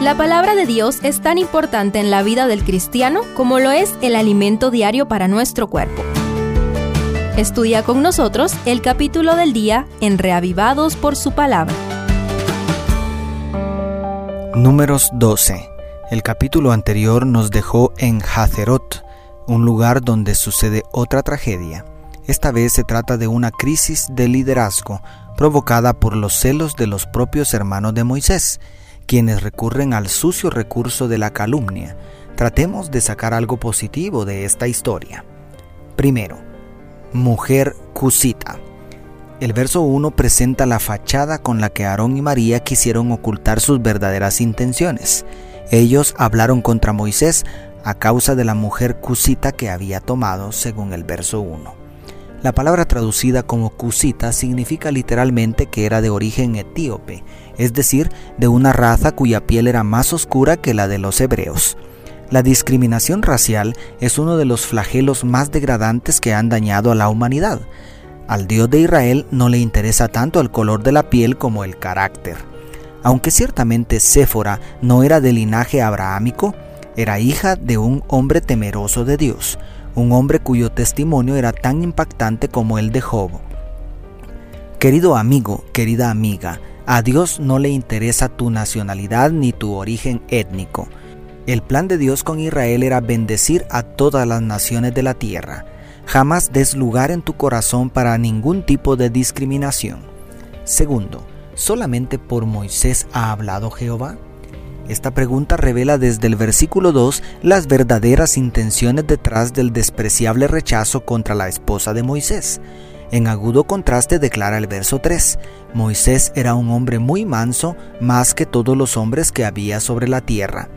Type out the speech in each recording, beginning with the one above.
La palabra de Dios es tan importante en la vida del cristiano como lo es el alimento diario para nuestro cuerpo. Estudia con nosotros el capítulo del día en Reavivados por su palabra. Números 12. El capítulo anterior nos dejó en Hazerot, un lugar donde sucede otra tragedia. Esta vez se trata de una crisis de liderazgo provocada por los celos de los propios hermanos de Moisés, quienes recurren al sucio recurso de la calumnia. Tratemos de sacar algo positivo de esta historia. Primero, mujer cusita. El verso 1 presenta la fachada con la que Aarón y María quisieron ocultar sus verdaderas intenciones. Ellos hablaron contra Moisés a causa de la mujer cusita que había tomado, según el verso 1. La palabra traducida como cusita significa literalmente que era de origen etíope, es decir, de una raza cuya piel era más oscura que la de los hebreos. La discriminación racial es uno de los flagelos más degradantes que han dañado a la humanidad. Al Dios de Israel no le interesa tanto el color de la piel como el carácter. Aunque ciertamente Séfora no era de linaje abrahámico, era hija de un hombre temeroso de Dios, un hombre cuyo testimonio era tan impactante como el de Job. Querido amigo, querida amiga, a Dios no le interesa tu nacionalidad ni tu origen étnico. El plan de Dios con Israel era bendecir a todas las naciones de la tierra. Jamás des lugar en tu corazón para ningún tipo de discriminación. Segundo, ¿solamente por Moisés ha hablado Jehová? Esta pregunta revela desde el versículo 2 las verdaderas intenciones detrás del despreciable rechazo contra la esposa de Moisés. En agudo contraste declara el verso 3, Moisés era un hombre muy manso, más que todos los hombres que había sobre la tierra.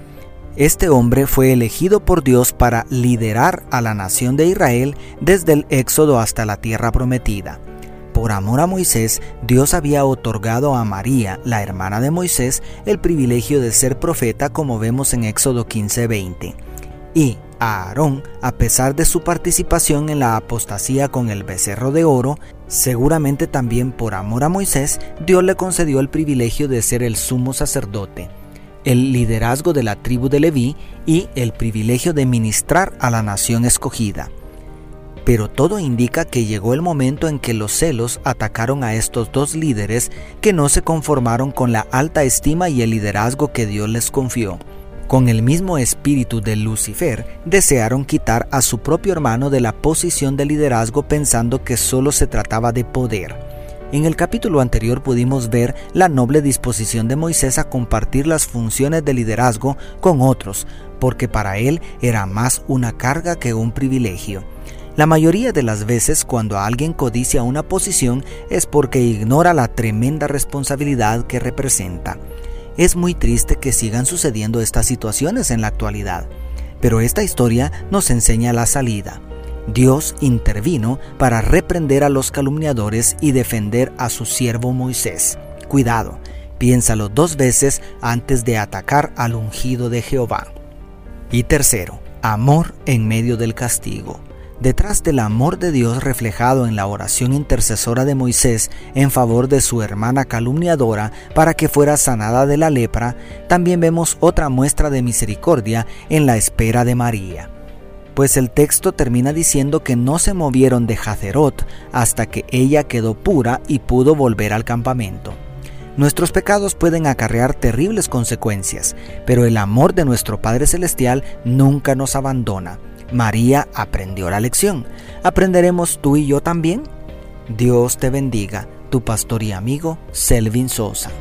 Este hombre fue elegido por Dios para liderar a la nación de Israel desde el Éxodo hasta la tierra prometida. Por amor a Moisés, Dios había otorgado a María, la hermana de Moisés, el privilegio de ser profeta como vemos en Éxodo 15:20. Y a Aarón, a pesar de su participación en la apostasía con el becerro de oro, seguramente también por amor a Moisés, Dios le concedió el privilegio de ser el sumo sacerdote el liderazgo de la tribu de Leví y el privilegio de ministrar a la nación escogida. Pero todo indica que llegó el momento en que los celos atacaron a estos dos líderes que no se conformaron con la alta estima y el liderazgo que Dios les confió. Con el mismo espíritu de Lucifer, desearon quitar a su propio hermano de la posición de liderazgo pensando que solo se trataba de poder. En el capítulo anterior pudimos ver la noble disposición de Moisés a compartir las funciones de liderazgo con otros, porque para él era más una carga que un privilegio. La mayoría de las veces cuando alguien codicia una posición es porque ignora la tremenda responsabilidad que representa. Es muy triste que sigan sucediendo estas situaciones en la actualidad, pero esta historia nos enseña la salida. Dios intervino para reprender a los calumniadores y defender a su siervo Moisés. Cuidado, piénsalo dos veces antes de atacar al ungido de Jehová. Y tercero, amor en medio del castigo. Detrás del amor de Dios reflejado en la oración intercesora de Moisés en favor de su hermana calumniadora para que fuera sanada de la lepra, también vemos otra muestra de misericordia en la espera de María pues el texto termina diciendo que no se movieron de Hazerot hasta que ella quedó pura y pudo volver al campamento. Nuestros pecados pueden acarrear terribles consecuencias, pero el amor de nuestro Padre Celestial nunca nos abandona. María aprendió la lección. ¿Aprenderemos tú y yo también? Dios te bendiga, tu pastor y amigo Selvin Sosa.